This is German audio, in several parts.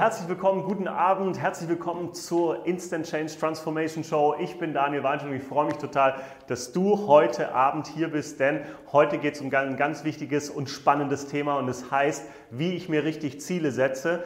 herzlich willkommen, guten Abend, herzlich willkommen zur Instant Change Transformation Show. Ich bin Daniel Weinstein und ich freue mich total, dass du heute Abend hier bist, denn heute geht es um ein ganz wichtiges und spannendes Thema und es das heißt, wie ich mir richtig Ziele setze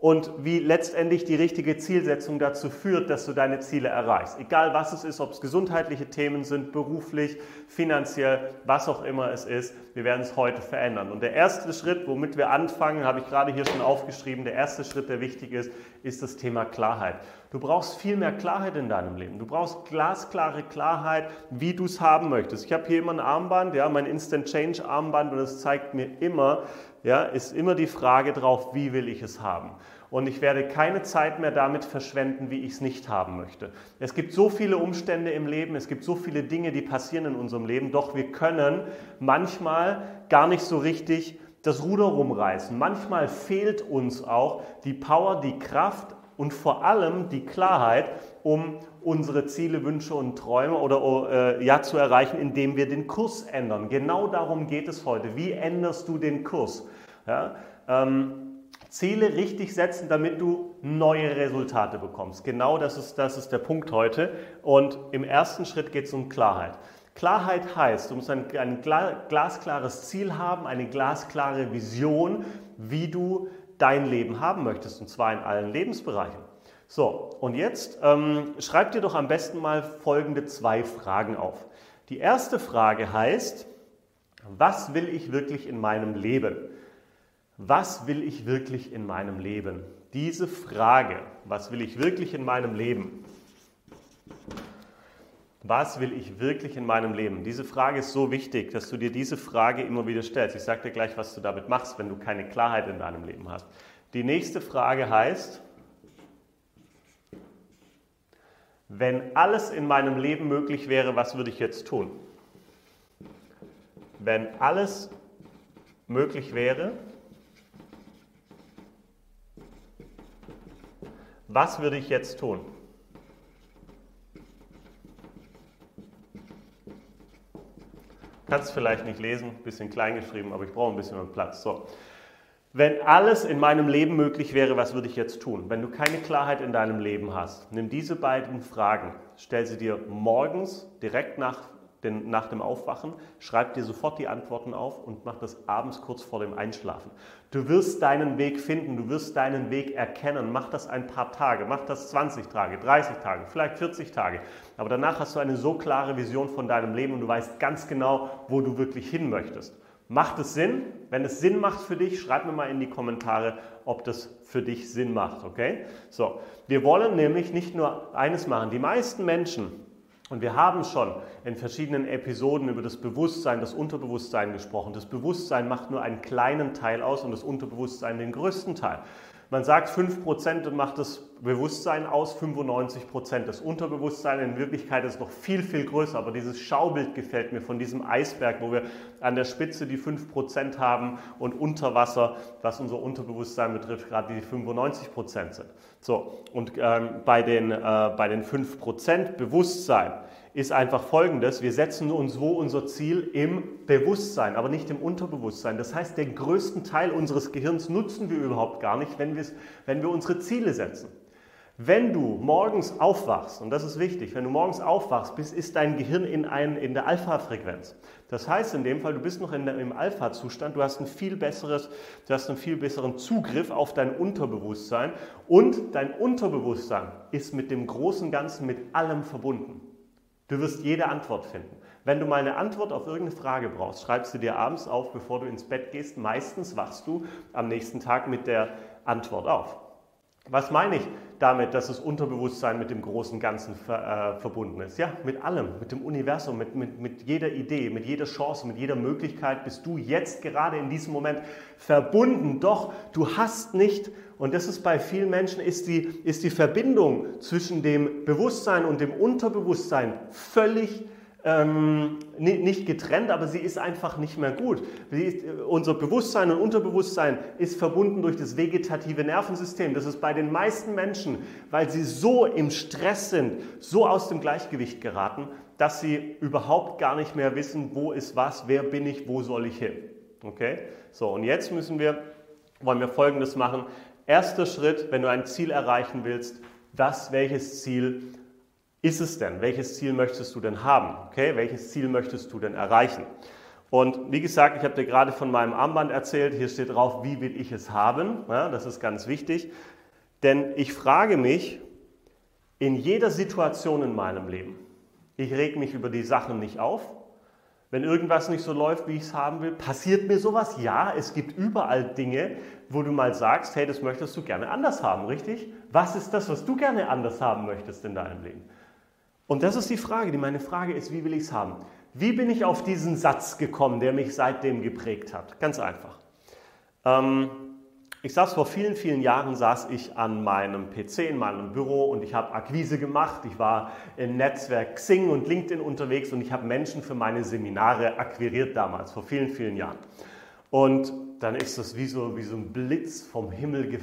und wie letztendlich die richtige Zielsetzung dazu führt, dass du deine Ziele erreichst. Egal was es ist, ob es gesundheitliche Themen sind, beruflich, finanziell, was auch immer es ist, wir werden es heute verändern. Und der erste Schritt, womit wir anfangen, habe ich gerade hier schon aufgeschrieben, der erste Schritt, der wichtig ist, ist das Thema Klarheit. Du brauchst viel mehr Klarheit in deinem Leben. Du brauchst glasklare Klarheit, wie du es haben möchtest. Ich habe hier immer ein Armband, ja, mein Instant Change Armband und es zeigt mir immer, ja, ist immer die Frage drauf, wie will ich es haben. Und ich werde keine Zeit mehr damit verschwenden, wie ich es nicht haben möchte. Es gibt so viele Umstände im Leben, es gibt so viele Dinge, die passieren in unserem Leben, doch wir können manchmal gar nicht so richtig das Ruder rumreißen. Manchmal fehlt uns auch die Power, die Kraft und vor allem die Klarheit, um unsere Ziele, Wünsche und Träume oder äh, ja zu erreichen, indem wir den Kurs ändern. Genau darum geht es heute. Wie änderst du den Kurs? Ja? Ähm, Ziele richtig setzen, damit du neue Resultate bekommst. Genau das ist, das ist der Punkt heute. Und im ersten Schritt geht es um Klarheit. Klarheit heißt, du musst ein, ein glasklares Ziel haben, eine glasklare Vision, wie du dein Leben haben möchtest, und zwar in allen Lebensbereichen. So, und jetzt ähm, schreib dir doch am besten mal folgende zwei Fragen auf. Die erste Frage heißt, was will ich wirklich in meinem Leben? Was will ich wirklich in meinem Leben? Diese Frage, was will ich wirklich in meinem Leben? Was will ich wirklich in meinem Leben? Diese Frage ist so wichtig, dass du dir diese Frage immer wieder stellst. Ich sage dir gleich, was du damit machst, wenn du keine Klarheit in deinem Leben hast. Die nächste Frage heißt, wenn alles in meinem Leben möglich wäre, was würde ich jetzt tun? Wenn alles möglich wäre, was würde ich jetzt tun? Kannst vielleicht nicht lesen, bisschen klein geschrieben, aber ich brauche ein bisschen Platz. So. Wenn alles in meinem Leben möglich wäre, was würde ich jetzt tun? Wenn du keine Klarheit in deinem Leben hast, nimm diese beiden Fragen, stell sie dir morgens direkt nach denn nach dem Aufwachen, schreib dir sofort die Antworten auf und mach das abends kurz vor dem Einschlafen. Du wirst deinen Weg finden, du wirst deinen Weg erkennen. Mach das ein paar Tage, mach das 20 Tage, 30 Tage, vielleicht 40 Tage. Aber danach hast du eine so klare Vision von deinem Leben und du weißt ganz genau, wo du wirklich hin möchtest. Macht es Sinn? Wenn es Sinn macht für dich, schreib mir mal in die Kommentare, ob das für dich Sinn macht, okay? So, wir wollen nämlich nicht nur eines machen. Die meisten Menschen, und wir haben schon in verschiedenen Episoden über das Bewusstsein, das Unterbewusstsein gesprochen. Das Bewusstsein macht nur einen kleinen Teil aus und das Unterbewusstsein den größten Teil. Man sagt, 5% macht das Bewusstsein aus, 95% das Unterbewusstsein. In Wirklichkeit ist noch viel, viel größer. Aber dieses Schaubild gefällt mir von diesem Eisberg, wo wir an der Spitze die 5% haben und unter Wasser, was unser Unterbewusstsein betrifft, gerade die 95% sind. So, und ähm, bei, den, äh, bei den 5% Bewusstsein ist einfach folgendes. Wir setzen uns wo unser Ziel im Bewusstsein, aber nicht im Unterbewusstsein. Das heißt, den größten Teil unseres Gehirns nutzen wir überhaupt gar nicht, wenn, wenn wir unsere Ziele setzen. Wenn du morgens aufwachst, und das ist wichtig, wenn du morgens aufwachst, bist, ist dein Gehirn in, ein, in der Alpha-Frequenz. Das heißt in dem Fall, du bist noch in im Alpha-Zustand, du hast, ein viel besseres, du hast einen viel besseren Zugriff auf dein Unterbewusstsein und dein Unterbewusstsein ist mit dem großen Ganzen, mit allem verbunden. Du wirst jede Antwort finden. Wenn du mal eine Antwort auf irgendeine Frage brauchst, schreibst du dir abends auf, bevor du ins Bett gehst. Meistens wachst du am nächsten Tag mit der Antwort auf. Was meine ich damit, dass das Unterbewusstsein mit dem großen Ganzen ver, äh, verbunden ist? Ja, mit allem, mit dem Universum, mit, mit, mit jeder Idee, mit jeder Chance, mit jeder Möglichkeit bist du jetzt gerade in diesem Moment verbunden. Doch du hast nicht, und das ist bei vielen Menschen, ist die, ist die Verbindung zwischen dem Bewusstsein und dem Unterbewusstsein völlig ähm, nicht getrennt, aber sie ist einfach nicht mehr gut. Ist, unser Bewusstsein und Unterbewusstsein ist verbunden durch das vegetative Nervensystem. Das ist bei den meisten Menschen, weil sie so im Stress sind, so aus dem Gleichgewicht geraten, dass sie überhaupt gar nicht mehr wissen, wo ist was, wer bin ich, wo soll ich hin. Okay? So, und jetzt müssen wir, wollen wir Folgendes machen. erster Schritt, wenn du ein Ziel erreichen willst, was, welches Ziel ist es denn? Welches Ziel möchtest du denn haben? Okay, welches Ziel möchtest du denn erreichen? Und wie gesagt, ich habe dir gerade von meinem Armband erzählt. Hier steht drauf, wie will ich es haben? Ja, das ist ganz wichtig. Denn ich frage mich in jeder Situation in meinem Leben, ich reg mich über die Sachen nicht auf. Wenn irgendwas nicht so läuft, wie ich es haben will, passiert mir sowas? Ja, es gibt überall Dinge, wo du mal sagst, hey, das möchtest du gerne anders haben, richtig? Was ist das, was du gerne anders haben möchtest in deinem Leben? Und das ist die Frage. Die meine Frage ist, wie will ich es haben? Wie bin ich auf diesen Satz gekommen, der mich seitdem geprägt hat? Ganz einfach. Ähm, ich saß vor vielen, vielen Jahren, saß ich an meinem PC in meinem Büro und ich habe Akquise gemacht. Ich war im Netzwerk Xing und LinkedIn unterwegs und ich habe Menschen für meine Seminare akquiriert damals, vor vielen, vielen Jahren. Und dann ist das wie so, wie so ein Blitz vom Himmel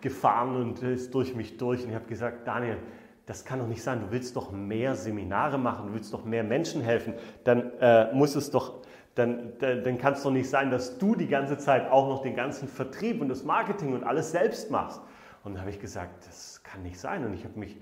gefahren und ist durch mich durch. Und ich habe gesagt, Daniel, das kann doch nicht sein, du willst doch mehr Seminare machen, du willst doch mehr Menschen helfen, dann äh, muss es doch, dann, dann, dann kann es doch nicht sein, dass du die ganze Zeit auch noch den ganzen Vertrieb und das Marketing und alles selbst machst. Und dann habe ich gesagt, das kann nicht sein. Und ich habe mich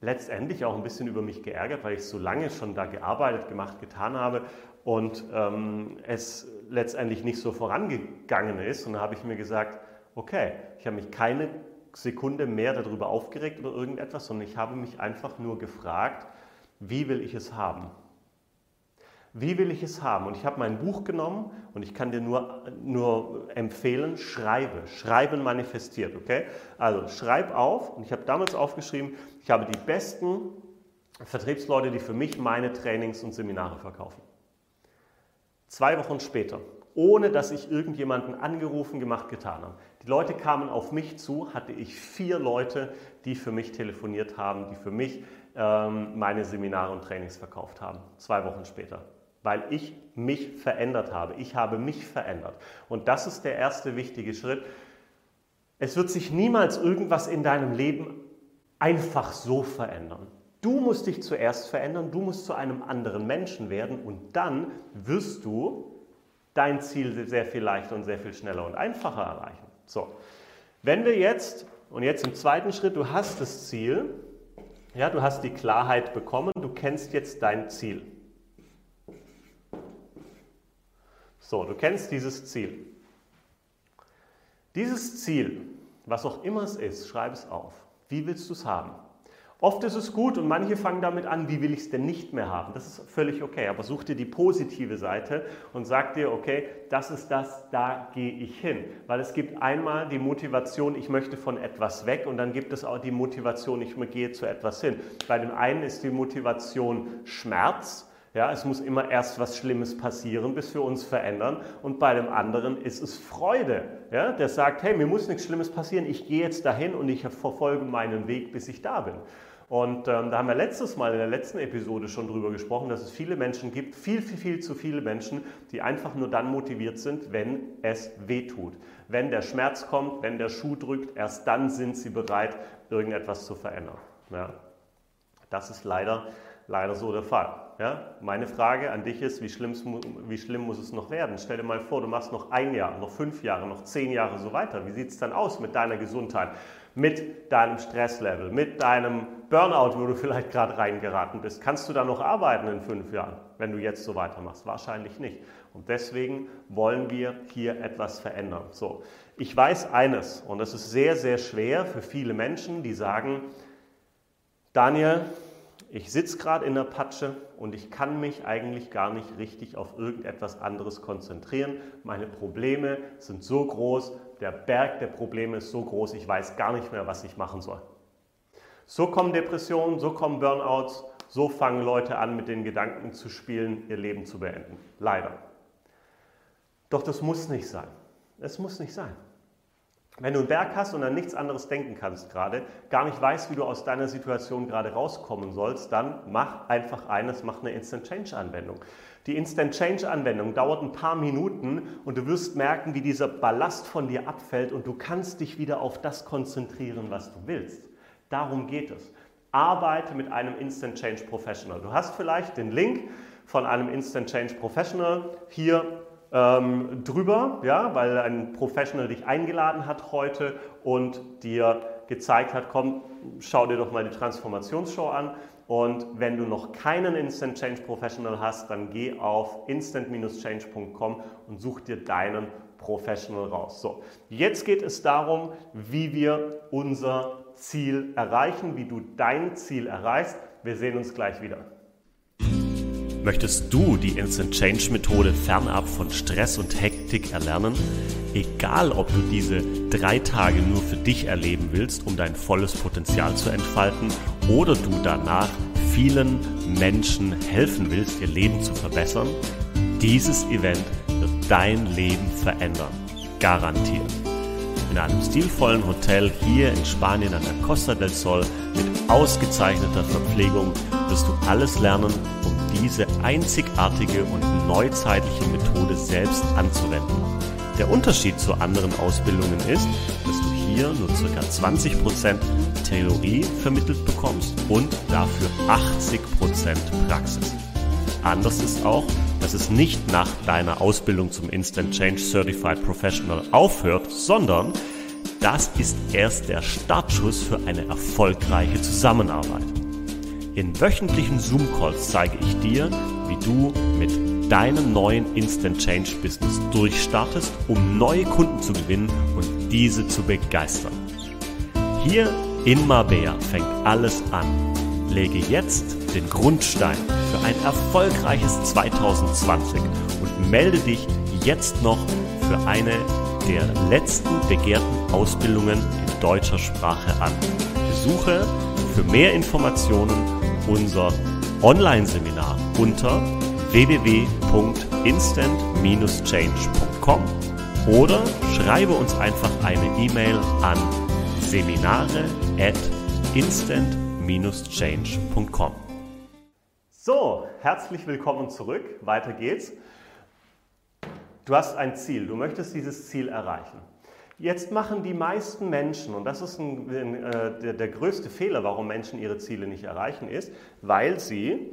letztendlich auch ein bisschen über mich geärgert, weil ich so lange schon da gearbeitet, gemacht, getan habe und ähm, es letztendlich nicht so vorangegangen ist. Und dann habe ich mir gesagt, okay, ich habe mich keine Sekunde mehr darüber aufgeregt oder irgendetwas, sondern ich habe mich einfach nur gefragt, wie will ich es haben? Wie will ich es haben? Und ich habe mein Buch genommen und ich kann dir nur, nur empfehlen, schreibe. Schreiben manifestiert, okay? Also schreib auf und ich habe damals aufgeschrieben, ich habe die besten Vertriebsleute, die für mich meine Trainings und Seminare verkaufen. Zwei Wochen später, ohne dass ich irgendjemanden angerufen, gemacht, getan habe, die Leute kamen auf mich zu, hatte ich vier Leute, die für mich telefoniert haben, die für mich ähm, meine Seminare und Trainings verkauft haben, zwei Wochen später. Weil ich mich verändert habe. Ich habe mich verändert. Und das ist der erste wichtige Schritt. Es wird sich niemals irgendwas in deinem Leben einfach so verändern. Du musst dich zuerst verändern, du musst zu einem anderen Menschen werden und dann wirst du dein Ziel sehr viel leichter und sehr viel schneller und einfacher erreichen. So, wenn wir jetzt, und jetzt im zweiten Schritt, du hast das Ziel, ja, du hast die Klarheit bekommen, du kennst jetzt dein Ziel. So, du kennst dieses Ziel. Dieses Ziel, was auch immer es ist, schreib es auf. Wie willst du es haben? Oft ist es gut und manche fangen damit an, wie will ich es denn nicht mehr haben. Das ist völlig okay, aber such dir die positive Seite und sag dir, okay, das ist das, da gehe ich hin. Weil es gibt einmal die Motivation, ich möchte von etwas weg und dann gibt es auch die Motivation, ich gehe zu etwas hin. Bei dem einen ist die Motivation Schmerz, ja, es muss immer erst was Schlimmes passieren, bis wir uns verändern. Und bei dem anderen ist es Freude. Ja, der sagt, hey, mir muss nichts Schlimmes passieren, ich gehe jetzt dahin und ich verfolge meinen Weg, bis ich da bin. Und ähm, da haben wir letztes Mal in der letzten Episode schon drüber gesprochen, dass es viele Menschen gibt, viel, viel, viel zu viele Menschen, die einfach nur dann motiviert sind, wenn es weh tut. Wenn der Schmerz kommt, wenn der Schuh drückt, erst dann sind sie bereit, irgendetwas zu verändern. Ja. Das ist leider, leider so der Fall. Ja? Meine Frage an dich ist, wie schlimm, wie schlimm muss es noch werden? Stell dir mal vor, du machst noch ein Jahr, noch fünf Jahre, noch zehn Jahre so weiter. Wie sieht es dann aus mit deiner Gesundheit? Mit deinem Stresslevel, mit deinem Burnout, wo du vielleicht gerade reingeraten bist. Kannst du da noch arbeiten in fünf Jahren, wenn du jetzt so weitermachst? Wahrscheinlich nicht. Und deswegen wollen wir hier etwas verändern. So, ich weiß eines, und das ist sehr, sehr schwer für viele Menschen, die sagen, Daniel, ich sitze gerade in der Patsche und ich kann mich eigentlich gar nicht richtig auf irgendetwas anderes konzentrieren. Meine Probleme sind so groß, der Berg der Probleme ist so groß, ich weiß gar nicht mehr, was ich machen soll. So kommen Depressionen, so kommen Burnouts, so fangen Leute an, mit den Gedanken zu spielen, ihr Leben zu beenden. Leider. Doch das muss nicht sein. Es muss nicht sein. Wenn du einen Berg hast und an nichts anderes denken kannst gerade, gar nicht weißt, wie du aus deiner Situation gerade rauskommen sollst, dann mach einfach eines, mach eine Instant Change Anwendung. Die Instant Change Anwendung dauert ein paar Minuten und du wirst merken, wie dieser Ballast von dir abfällt und du kannst dich wieder auf das konzentrieren, was du willst. Darum geht es. Arbeite mit einem Instant Change Professional. Du hast vielleicht den Link von einem Instant Change Professional hier ähm, drüber, ja, weil ein Professional dich eingeladen hat heute und dir gezeigt hat, komm, schau dir doch mal die Transformationsshow an. Und wenn du noch keinen Instant Change Professional hast, dann geh auf instant-change.com und such dir deinen Professional raus. So, jetzt geht es darum, wie wir unser Ziel erreichen, wie du dein Ziel erreichst. Wir sehen uns gleich wieder. Möchtest du die Instant Change Methode fernab von Stress und Hektik erlernen? Egal, ob du diese drei Tage nur für dich erleben willst, um dein volles Potenzial zu entfalten, oder du danach vielen Menschen helfen willst, ihr Leben zu verbessern, dieses Event wird dein Leben verändern. Garantiert. In einem stilvollen Hotel hier in Spanien an der Costa del Sol mit ausgezeichneter Verpflegung wirst du alles lernen, um diese einzigartige und neuzeitliche Methode selbst anzuwenden. Der Unterschied zu anderen Ausbildungen ist, dass du hier nur ca. 20% Theorie vermittelt bekommst und dafür 80% Praxis. Anders ist auch, dass es nicht nach deiner Ausbildung zum Instant Change Certified Professional aufhört, sondern das ist erst der Startschuss für eine erfolgreiche Zusammenarbeit. In wöchentlichen Zoom-Calls zeige ich dir, wie du mit deinem neuen Instant Change Business durchstartest, um neue Kunden zu gewinnen und diese zu begeistern. Hier in Marbella fängt alles an. Lege jetzt den Grundstein für ein erfolgreiches 2020 und melde dich jetzt noch für eine der letzten begehrten Ausbildungen in deutscher Sprache an. Besuche für mehr Informationen unser Online-Seminar unter www.instant-change.com oder schreibe uns einfach eine E-Mail an seminare at instant-change.com. So, herzlich willkommen zurück. Weiter geht's. Du hast ein Ziel, du möchtest dieses Ziel erreichen. Jetzt machen die meisten Menschen, und das ist ein, äh, der, der größte Fehler, warum Menschen ihre Ziele nicht erreichen, ist, weil sie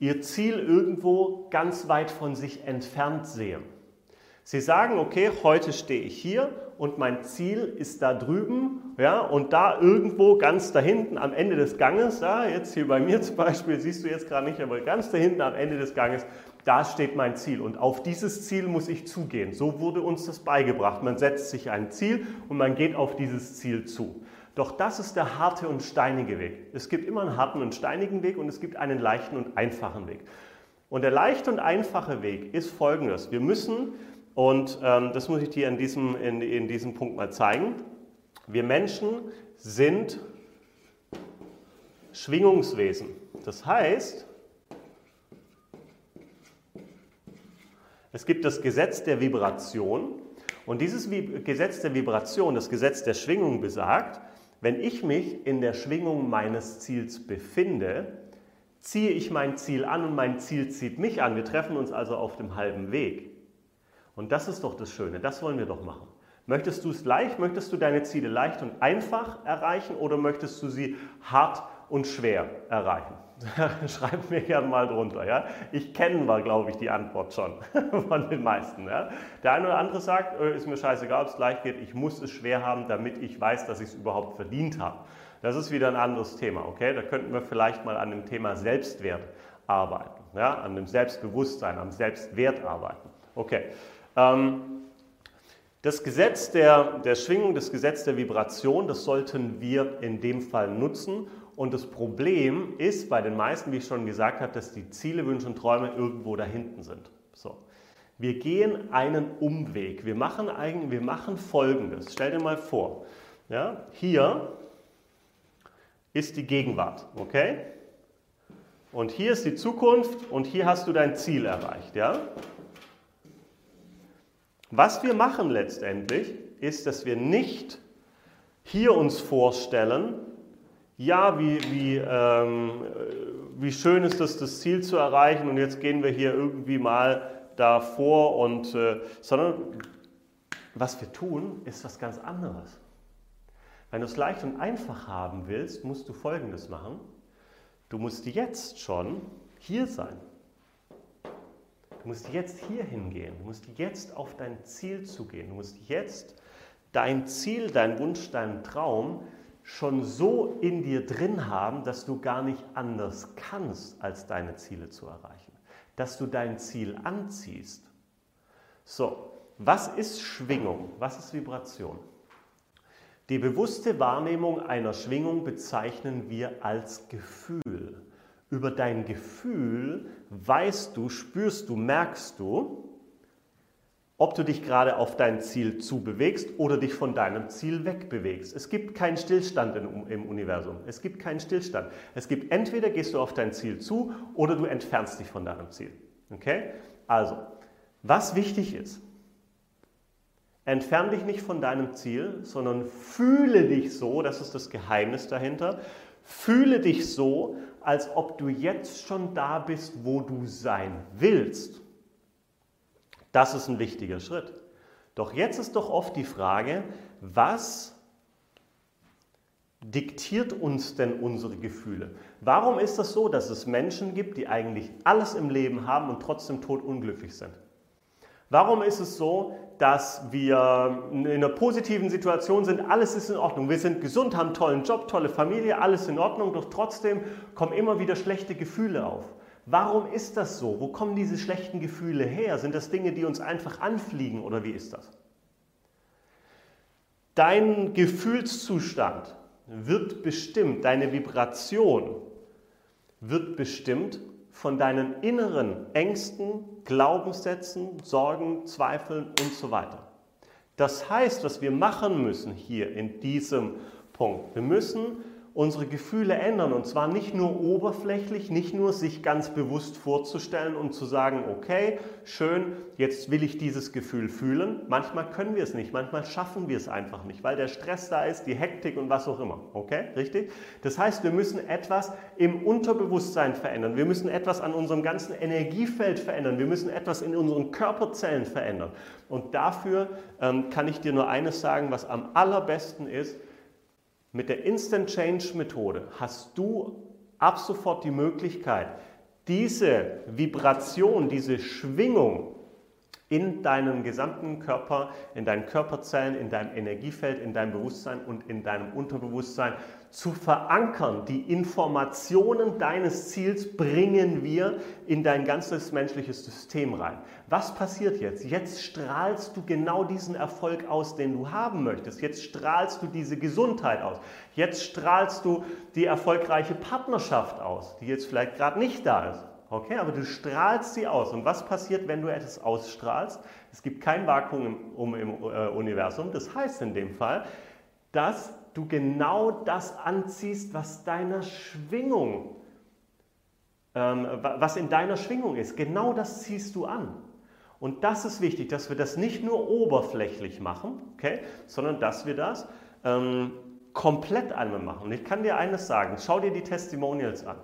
ihr Ziel irgendwo ganz weit von sich entfernt sehen. Sie sagen, okay, heute stehe ich hier und mein Ziel ist da drüben, ja, und da irgendwo ganz da hinten am Ende des Ganges, ja, jetzt hier bei mir zum Beispiel, siehst du jetzt gerade nicht, aber ganz da hinten am Ende des Ganges, da steht mein Ziel und auf dieses Ziel muss ich zugehen. So wurde uns das beigebracht. Man setzt sich ein Ziel und man geht auf dieses Ziel zu. Doch das ist der harte und steinige Weg. Es gibt immer einen harten und steinigen Weg und es gibt einen leichten und einfachen Weg. Und der leichte und einfache Weg ist folgendes. Wir müssen, und ähm, das muss ich dir in diesem, in, in diesem Punkt mal zeigen, wir Menschen sind Schwingungswesen. Das heißt, Es gibt das Gesetz der Vibration und dieses Gesetz der Vibration, das Gesetz der Schwingung besagt, wenn ich mich in der Schwingung meines Ziels befinde, ziehe ich mein Ziel an und mein Ziel zieht mich an. Wir treffen uns also auf dem halben Weg. Und das ist doch das Schöne, das wollen wir doch machen. Möchtest du es leicht, möchtest du deine Ziele leicht und einfach erreichen oder möchtest du sie hart und schwer erreichen? Schreibt mir gerne mal drunter. Ja? Ich kenne glaube ich, die Antwort schon von den meisten. Ja? Der eine oder andere sagt, äh, ist mir scheißegal, ob es gleich geht, ich muss es schwer haben, damit ich weiß, dass ich es überhaupt verdient habe. Das ist wieder ein anderes Thema. Okay? Da könnten wir vielleicht mal an dem Thema Selbstwert arbeiten, ja? an dem Selbstbewusstsein, am Selbstwert arbeiten. Okay. Ähm, das Gesetz der, der Schwingung, das Gesetz der Vibration, das sollten wir in dem Fall nutzen, und das Problem ist bei den meisten, wie ich schon gesagt habe, dass die Ziele, Wünsche und Träume irgendwo da hinten sind. So. Wir gehen einen Umweg. Wir machen, eigentlich, wir machen Folgendes. Stell dir mal vor, ja, hier ist die Gegenwart, okay? Und hier ist die Zukunft und hier hast du dein Ziel erreicht, ja? Was wir machen letztendlich, ist, dass wir nicht hier uns vorstellen, ja, wie, wie, ähm, wie schön ist es, das Ziel zu erreichen und jetzt gehen wir hier irgendwie mal davor und, äh, sondern was wir tun, ist was ganz anderes. Wenn du es leicht und einfach haben willst, musst du Folgendes machen. Du musst jetzt schon hier sein. Du musst jetzt hier hingehen. Du musst jetzt auf dein Ziel zugehen. Du musst jetzt dein Ziel, dein Wunsch, deinen Traum schon so in dir drin haben, dass du gar nicht anders kannst, als deine Ziele zu erreichen. Dass du dein Ziel anziehst. So, was ist Schwingung? Was ist Vibration? Die bewusste Wahrnehmung einer Schwingung bezeichnen wir als Gefühl. Über dein Gefühl weißt du, spürst du, merkst du, ob du dich gerade auf dein Ziel zubewegst oder dich von deinem Ziel wegbewegst. Es gibt keinen Stillstand im, Universum. Es gibt keinen Stillstand. Es gibt entweder gehst du auf dein Ziel zu oder du entfernst dich von deinem Ziel. Okay? Also, was wichtig ist, entfern dich nicht von deinem Ziel, sondern fühle dich so, das ist das Geheimnis dahinter, fühle dich so, als ob du jetzt schon da bist, wo du sein willst. Das ist ein wichtiger Schritt. Doch jetzt ist doch oft die Frage, was diktiert uns denn unsere Gefühle? Warum ist das so, dass es Menschen gibt, die eigentlich alles im Leben haben und trotzdem totunglücklich sind? Warum ist es so, dass wir in einer positiven Situation sind, alles ist in Ordnung, wir sind gesund, haben einen tollen Job, tolle Familie, alles in Ordnung, doch trotzdem kommen immer wieder schlechte Gefühle auf? Warum ist das so? Wo kommen diese schlechten Gefühle her? Sind das Dinge, die uns einfach anfliegen oder wie ist das? Dein Gefühlszustand wird bestimmt, deine Vibration wird bestimmt von deinen inneren Ängsten, Glaubenssätzen, Sorgen, Zweifeln und so weiter. Das heißt, was wir machen müssen hier in diesem Punkt, wir müssen unsere Gefühle ändern. Und zwar nicht nur oberflächlich, nicht nur sich ganz bewusst vorzustellen und zu sagen, okay, schön, jetzt will ich dieses Gefühl fühlen. Manchmal können wir es nicht, manchmal schaffen wir es einfach nicht, weil der Stress da ist, die Hektik und was auch immer. Okay, richtig? Das heißt, wir müssen etwas im Unterbewusstsein verändern. Wir müssen etwas an unserem ganzen Energiefeld verändern. Wir müssen etwas in unseren Körperzellen verändern. Und dafür ähm, kann ich dir nur eines sagen, was am allerbesten ist, mit der Instant Change Methode hast du ab sofort die Möglichkeit, diese Vibration, diese Schwingung in deinem gesamten Körper, in deinen Körperzellen, in deinem Energiefeld, in deinem Bewusstsein und in deinem Unterbewusstsein zu verankern. Die Informationen deines Ziels bringen wir in dein ganzes menschliches System rein. Was passiert jetzt? Jetzt strahlst du genau diesen Erfolg aus, den du haben möchtest. Jetzt strahlst du diese Gesundheit aus. Jetzt strahlst du die erfolgreiche Partnerschaft aus, die jetzt vielleicht gerade nicht da ist. Okay, aber du strahlst sie aus. Und was passiert, wenn du etwas ausstrahlst? Es gibt kein Vakuum im, äh, Universum. Das heißt in dem Fall, dass du genau das anziehst, was deiner Schwingung, ähm, was in deiner Schwingung ist. Genau das ziehst du an. Und das ist wichtig, dass wir das nicht nur oberflächlich machen, okay, sondern dass wir das ähm, komplett einmal machen. Und ich kann dir eines sagen, schau dir die Testimonials an.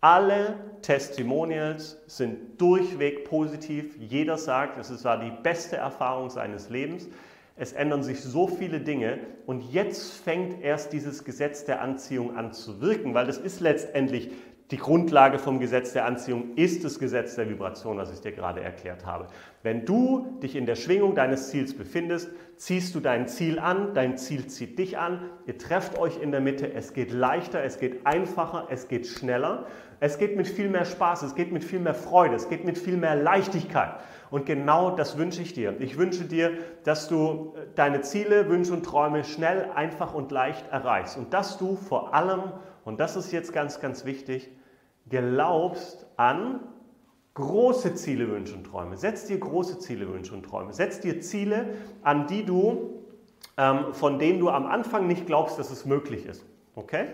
Alle Testimonials sind durchweg positiv. Jeder sagt, es war die beste Erfahrung seines Lebens. Es ändern sich so viele Dinge und jetzt fängt erst dieses Gesetz der Anziehung an zu wirken, weil das ist letztendlich die Grundlage vom Gesetz der Anziehung ist das Gesetz der Vibration, was ich dir gerade erklärt habe. Wenn du dich in der Schwingung deines Ziels befindest, ziehst du dein Ziel an, dein Ziel zieht dich an, ihr trefft euch in der Mitte, es geht leichter, es geht einfacher, es geht schneller, es geht mit viel mehr Spaß, es geht mit viel mehr Freude, es geht mit viel mehr Leichtigkeit. Und genau das wünsche ich dir. Ich wünsche dir, dass du äh, deine Ziele, Wünsche und Träume schnell, einfach und leicht erreichst und dass du vor allem und das ist jetzt ganz, ganz wichtig, glaubst an große Ziele, Wünsche und Träume. Setz dir große Ziele, Wünsche und Träume. Setz dir Ziele, an die du, ähm, von denen du am Anfang nicht glaubst, dass es möglich ist. Okay?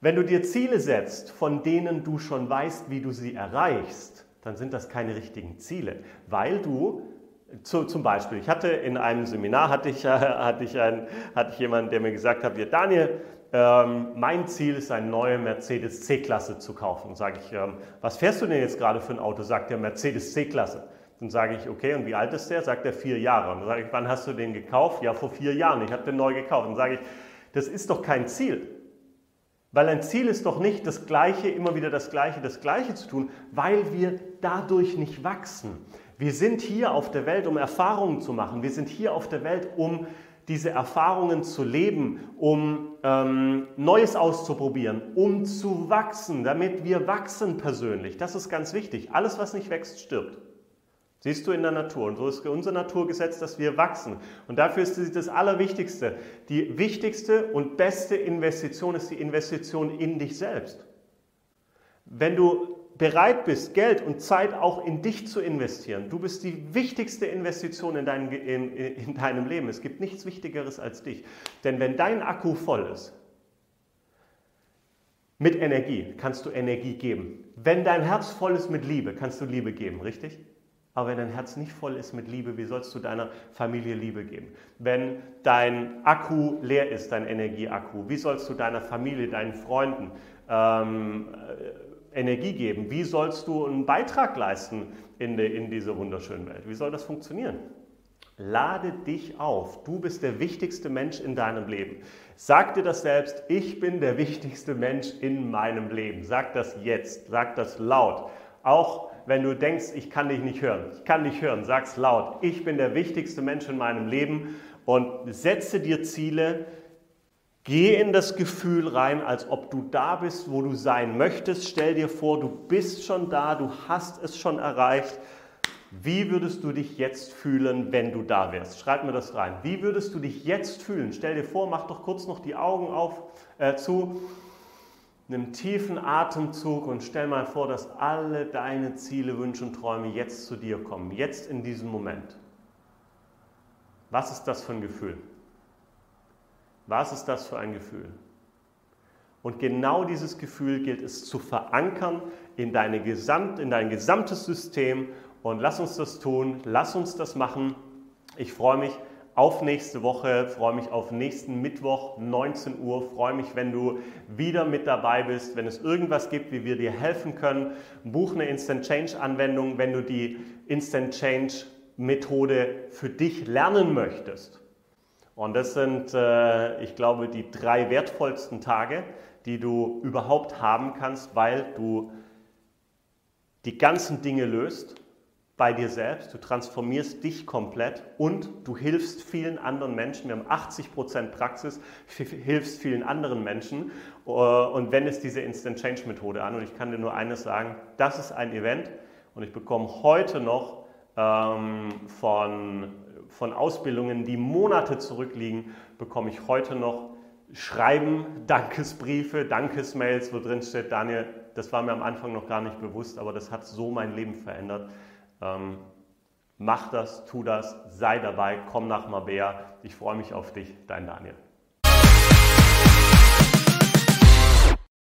Wenn du dir Ziele setzt, von denen du schon weißt, wie du sie erreichst, dann sind das keine richtigen Ziele, weil du zu, zum Beispiel, ich hatte in einem Seminar, hatte ich, äh, hatte ich, einen, hatte ich jemanden, der mir gesagt hat, Daniel, ähm, mein Ziel ist, eine neue Mercedes C-Klasse zu kaufen. Sage ich, ähm, was fährst du denn jetzt gerade für ein Auto? Sagt der Mercedes C-Klasse. Dann sage ich, okay, und wie alt ist der? Sagt er, vier Jahre. Und dann sage ich, wann hast du den gekauft? Ja, vor vier Jahren. Ich habe den neu gekauft. Dann sage ich, das ist doch kein Ziel. Weil ein Ziel ist doch nicht das Gleiche, immer wieder das Gleiche, das Gleiche zu tun, weil wir dadurch nicht wachsen. Wir sind hier auf der Welt, um Erfahrungen zu machen. Wir sind hier auf der Welt, um diese Erfahrungen zu leben, um ähm, Neues auszuprobieren, um zu wachsen, damit wir wachsen persönlich. Das ist ganz wichtig. Alles, was nicht wächst, stirbt. Siehst du in der Natur. Und so ist unser Naturgesetz, dass wir wachsen. Und dafür ist das Allerwichtigste. Die wichtigste und beste Investition ist die Investition in dich selbst. Wenn du bereit bist, Geld und Zeit auch in dich zu investieren, du bist die wichtigste Investition in, dein, in, in deinem Leben. Es gibt nichts Wichtigeres als dich. Denn wenn dein Akku voll ist, mit Energie kannst du Energie geben. Wenn dein Herz voll ist mit Liebe, kannst du Liebe geben, richtig? Aber wenn dein Herz nicht voll ist mit Liebe, wie sollst du deiner Familie Liebe geben? Wenn dein Akku leer ist, dein Energieakku, wie sollst du deiner Familie, deinen Freunden ähm, äh, Energie geben? Wie sollst du einen Beitrag leisten in, de, in diese wunderschöne Welt? Wie soll das funktionieren? Lade dich auf. Du bist der wichtigste Mensch in deinem Leben. Sag dir das selbst. Ich bin der wichtigste Mensch in meinem Leben. Sag das jetzt. Sag das laut. Auch wenn du denkst, ich kann dich nicht hören. Ich kann dich hören, sag's laut. Ich bin der wichtigste Mensch in meinem Leben und setze dir Ziele. Geh in das Gefühl rein, als ob du da bist, wo du sein möchtest. Stell dir vor, du bist schon da, du hast es schon erreicht. Wie würdest du dich jetzt fühlen, wenn du da wärst? Schreib mir das rein. Wie würdest du dich jetzt fühlen? Stell dir vor, mach doch kurz noch die Augen auf, äh, zu Nimm tiefen Atemzug und stell mal vor, dass alle deine Ziele, Wünsche und Träume jetzt zu dir kommen, jetzt in diesem Moment. Was ist das für ein Gefühl? Was ist das für ein Gefühl? Und genau dieses Gefühl gilt es zu verankern in, deine Gesamt, in dein gesamtes System. Und lass uns das tun, lass uns das machen. Ich freue mich auf nächste Woche, freue mich auf nächsten Mittwoch, 19 Uhr, freue mich, wenn du wieder mit dabei bist, wenn es irgendwas gibt, wie wir dir helfen können. Buch eine Instant Change Anwendung, wenn du die Instant Change Methode für dich lernen möchtest. Und das sind, äh, ich glaube, die drei wertvollsten Tage, die du überhaupt haben kannst, weil du die ganzen Dinge löst bei dir selbst, du transformierst dich komplett und du hilfst vielen anderen Menschen. Wir haben 80% Praxis, hilfst vielen anderen Menschen äh, und wendest diese Instant Change Methode an. Und ich kann dir nur eines sagen, das ist ein Event und ich bekomme heute noch ähm, von, von Ausbildungen, die Monate zurückliegen, bekomme ich heute noch Schreiben, Dankesbriefe, Dankesmails, wo drin steht, Daniel, das war mir am Anfang noch gar nicht bewusst, aber das hat so mein Leben verändert. Ähm, mach das, tu das, sei dabei, komm nach Mabea. Ich freue mich auf dich, dein Daniel.